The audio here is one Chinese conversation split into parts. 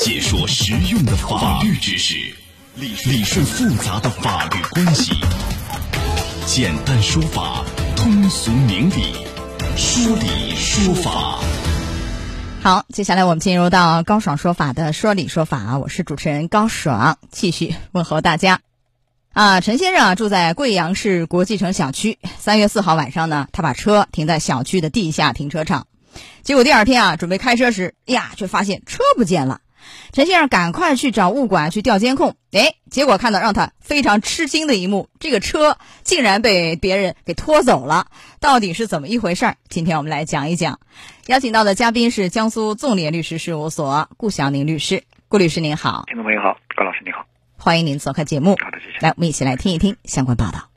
解说实用的法律知识，理理顺复杂的法律关系，简单说法，通俗明理，说理说法。好，接下来我们进入到高爽说法的说理说法，我是主持人高爽，继续问候大家。啊，陈先生啊，住在贵阳市国际城小区。三月四号晚上呢，他把车停在小区的地下停车场，结果第二天啊，准备开车时，哎呀，却发现车不见了。陈先生赶快去找物管去调监控，哎，结果看到让他非常吃惊的一幕，这个车竟然被别人给拖走了，到底是怎么一回事儿？今天我们来讲一讲。邀请到的嘉宾是江苏纵联律师事务所顾晓宁律师，顾律师您好，听众朋友好，高老师您好，欢迎您做客节目。好的，谢谢。来，我们一起来听一听相关报道。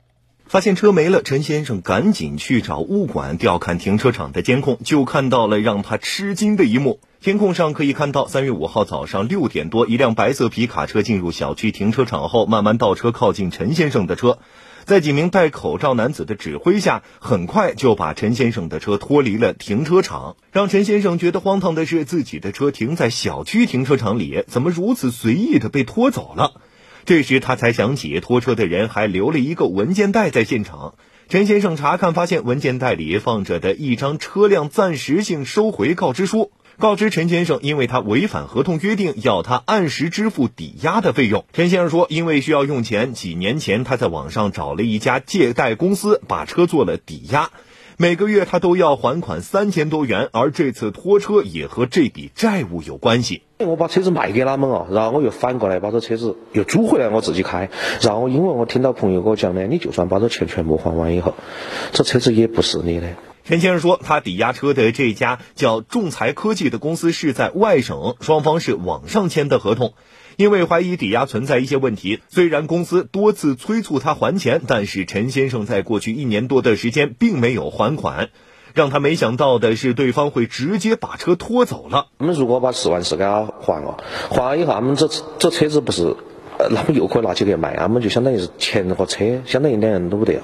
发现车没了，陈先生赶紧去找物管调看停车场的监控，就看到了让他吃惊的一幕。监控上可以看到，三月五号早上六点多，一辆白色皮卡车进入小区停车场后，慢慢倒车靠近陈先生的车，在几名戴口罩男子的指挥下，很快就把陈先生的车脱离了停车场。让陈先生觉得荒唐的是，自己的车停在小区停车场里，怎么如此随意的被拖走了？这时他才想起拖车的人还留了一个文件袋在现场。陈先生查看发现，文件袋里放着的一张车辆暂时性收回告知书，告知陈先生，因为他违反合同约定，要他按时支付抵押的费用。陈先生说，因为需要用钱，几年前他在网上找了一家借贷公司，把车做了抵押，每个月他都要还款三千多元，而这次拖车也和这笔债务有关系。我把车子卖给他们啊，然后我又反过来把这车子又租回来，我自己开。然后因为我听到朋友跟我讲呢，你就算把这钱全部还完以后，这车子也不是你的。陈先生说，他抵押车的这家叫仲裁科技的公司是在外省，双方是网上签的合同。因为怀疑抵押存在一些问题，虽然公司多次催促他还钱，但是陈先生在过去一年多的时间并没有还款。让他没想到的是，对方会直接把车拖走了。我们如果把十万四给他还了，还了以后，他们这这车子不是，呃，他们又可以拿起去卖，他们就相当于是钱和车，相当于两样都不得了。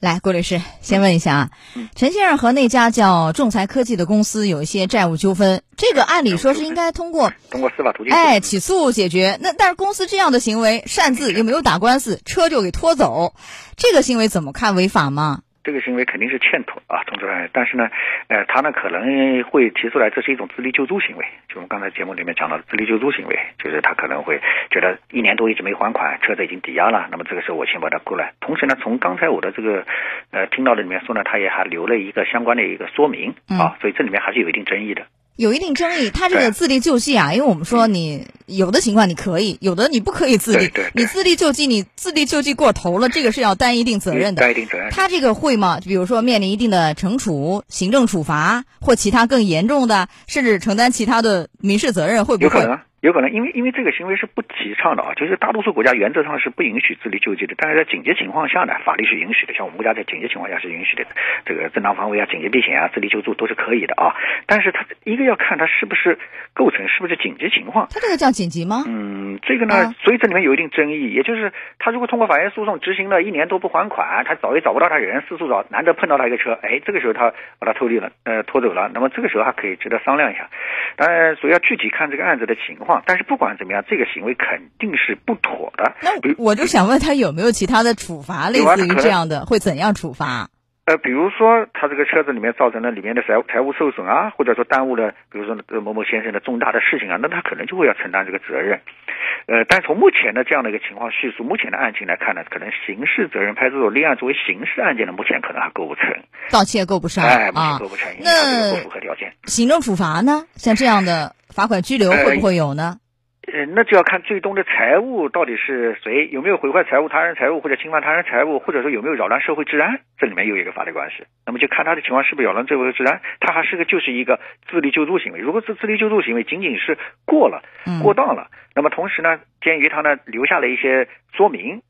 来，郭律师，先问一下啊，陈先生和那家叫仲裁科技的公司有一些债务纠纷，这个按理说是应该通过通过司法途径哎起诉解决。那但是公司这样的行为，擅自又没有打官司，车就给拖走，这个行为怎么看违法吗？这个行为肯定是欠妥啊，从这上，但是呢，呃，他呢可能会提出来，这是一种自力救助行为，就我们刚才节目里面讲到的自力救助行为，就是他可能会觉得一年多一直没还款，车子已经抵押了，那么这个时候我先把它过来。同时呢，从刚才我的这个呃听到的里面说呢，他也还留了一个相关的一个说明啊，所以这里面还是有一定争议的。有一定争议，他这个自力救济啊，因为我们说你有的情况你可以，有的你不可以自力。你自力救济，你自力救济过头了，这个是要担一定责任的。担一定责任。他这个会吗？比如说面临一定的惩处、行政处罚或其他更严重的，甚至承担其他的民事责任，会不会？有可能，因为因为这个行为是不提倡的啊，就是大多数国家原则上是不允许自力救济的，但是在紧急情况下呢，法律是允许的。像我们国家在紧急情况下是允许的，这个正当防卫啊、紧急避险啊、自力救助都是可以的啊。但是它一个要看它是不是构成，是不是紧急情况。它这个叫紧急吗？嗯，这个呢，所以这里面有一定争议。也就是他如果通过法院诉讼执行了一年多不还款，他找也找不到他人，四处找，难得碰到他一个车，哎，这个时候他把他偷离了，呃，拖走了。那么这个时候还可以值得商量一下。当然，所以要具体看这个案子的情况。但是不管怎么样，这个行为肯定是不妥的。那我就想问他有没有其他的处罚，类似于这样的，会怎样处罚？呃，比如说他这个车子里面造成了里面的财财务受损啊，或者说耽误了，比如说某某先生的重大的事情啊，那他可能就会要承担这个责任。呃，但从目前的这样的一个情况叙述，目前的案情来看呢，可能刑事责任派出所立案作为刑事案件呢，目前可能还构不成，盗窃构不上，哎，目前构不成，那不符合条件。行政处罚呢？像这样的罚款、拘留会不会有呢？呃，那就要看最终的财物到底是谁有没有毁坏财物、他人财物或者侵犯他人财物，或者说有没有扰乱社会治安，这里面有一个法律关系。那么就看他的情况是不是扰乱社会治安，他还是个就是一个自力救助行为。如果是自力救助行为仅仅是过了、过当了，那么同时呢，鉴于他呢留下了一些说明，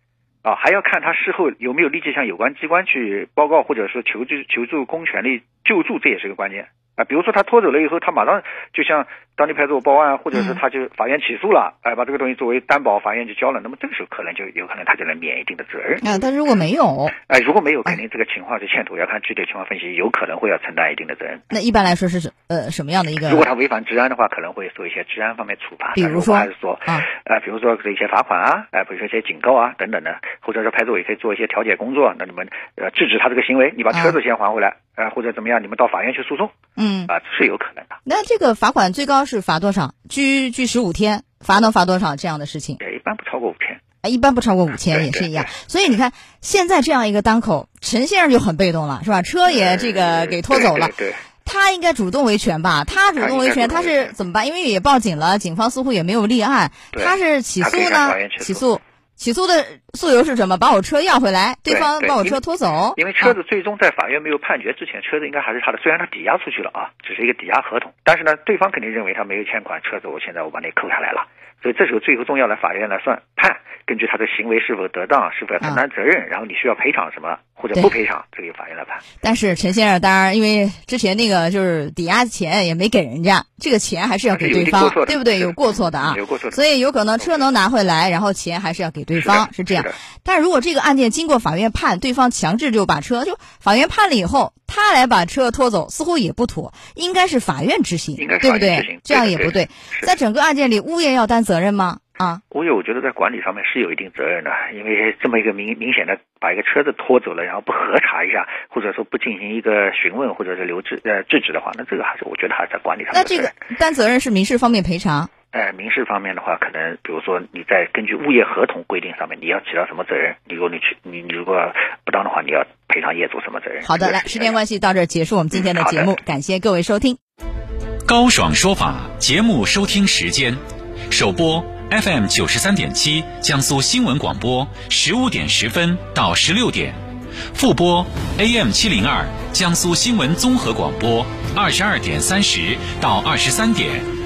啊，还要看他事后有没有立即向有关机关去报告或者说求助求助公权力救助，这也是个关键。啊，比如说他拖走了以后，他马上就向当地派出所报案，或者是他就法院起诉了，哎，把这个东西作为担保，法院就交了，那么这个时候可能就有可能他就能免一定的责任。啊，但如果没有，哎，如果没有，肯定这个情况是欠妥，要看具体情况分析，有可能会要承担一定的责任。那一般来说是什呃什么样的一个？如果他违反治安的话，可能会受一些治安方面处罚，比如说还是说啊，呃，比如说一些罚款啊，哎，比如说一些警告啊等等的，或者说派出所也可以做一些调解工作，那你们呃制止他这个行为，你把车子先还回来，啊，或者怎么样，你们到法院去诉讼，嗯，啊，是有可能的。那这个罚款最高是罚多少？拘拘十五天，罚能罚多少？这样的事情，也一般不超过五天。啊，一般不超过五千，也是一样。所以你看，现在这样一个当口，陈先生就很被动了，是吧？车也这个给拖走了，对对对他应该主动维权吧？他主动维权，他是怎么办？因为也报警了，警方似乎也没有立案，对他是起诉呢？起诉起诉，的诉由是什么？把我车要回来，对方把我车拖走。因为车啊子最终在法院没有判决之前，车子应该还是他的，虽然他抵押出去了啊，只是一个抵押合同，但是呢，对方肯定认为他没有欠款，车子我现在我把你扣下来了，所以这时候最后重要的法院来算判，根据他的行为是否得当，是否要承担责任，然后你需要赔偿什么或者不赔偿，这个由法院来判。但是陈先生，当然因为之前那个就是抵押钱也没给人家，这个钱还是要给对方对不对？有过错的啊，有过错的所以有可能车能拿回来，然后钱还是要给对方，是是这样是。但是如果这个案件经过法院判，对方强制就把车就法院判了以后，他来把车拖走，似乎也不妥，应该是法院执行，应该是对不法院执行？对这样也不对。在整个案件里，物业要担责任吗？啊，物业我觉得在管理上面是有一定责任的，因为这么一个明明显的把一个车子拖走了，然后不核查一下，或者说不进行一个询问或者是留置呃制止的话，那这个还是我觉得还是在管理上那这。个担责任是民事方面赔偿。呃，民事方面的话，可能比如说你在根据物业合同规定上面，你要起到什么责任？你如果你去你你如果不当的话，你要赔偿业主什么责任？好的，来，时间关系到这儿结束我们今天的节目，感谢各位收听。高爽说法节目收听时间：首播 FM 九十三点七江苏新闻广播十五点十分到十六点，复播 AM 七零二江苏新闻综合广播二十二点三十到二十三点。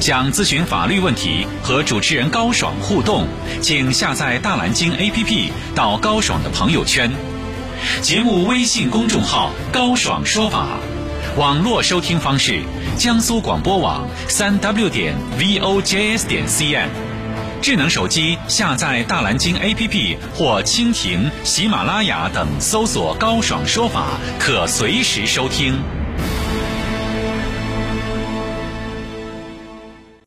想咨询法律问题和主持人高爽互动，请下载大蓝鲸 APP 到高爽的朋友圈。节目微信公众号“高爽说法”，网络收听方式：江苏广播网三 w 点 vojs 点 cn。智能手机下载大蓝鲸 APP 或蜻蜓、喜马拉雅等，搜索“高爽说法”，可随时收听。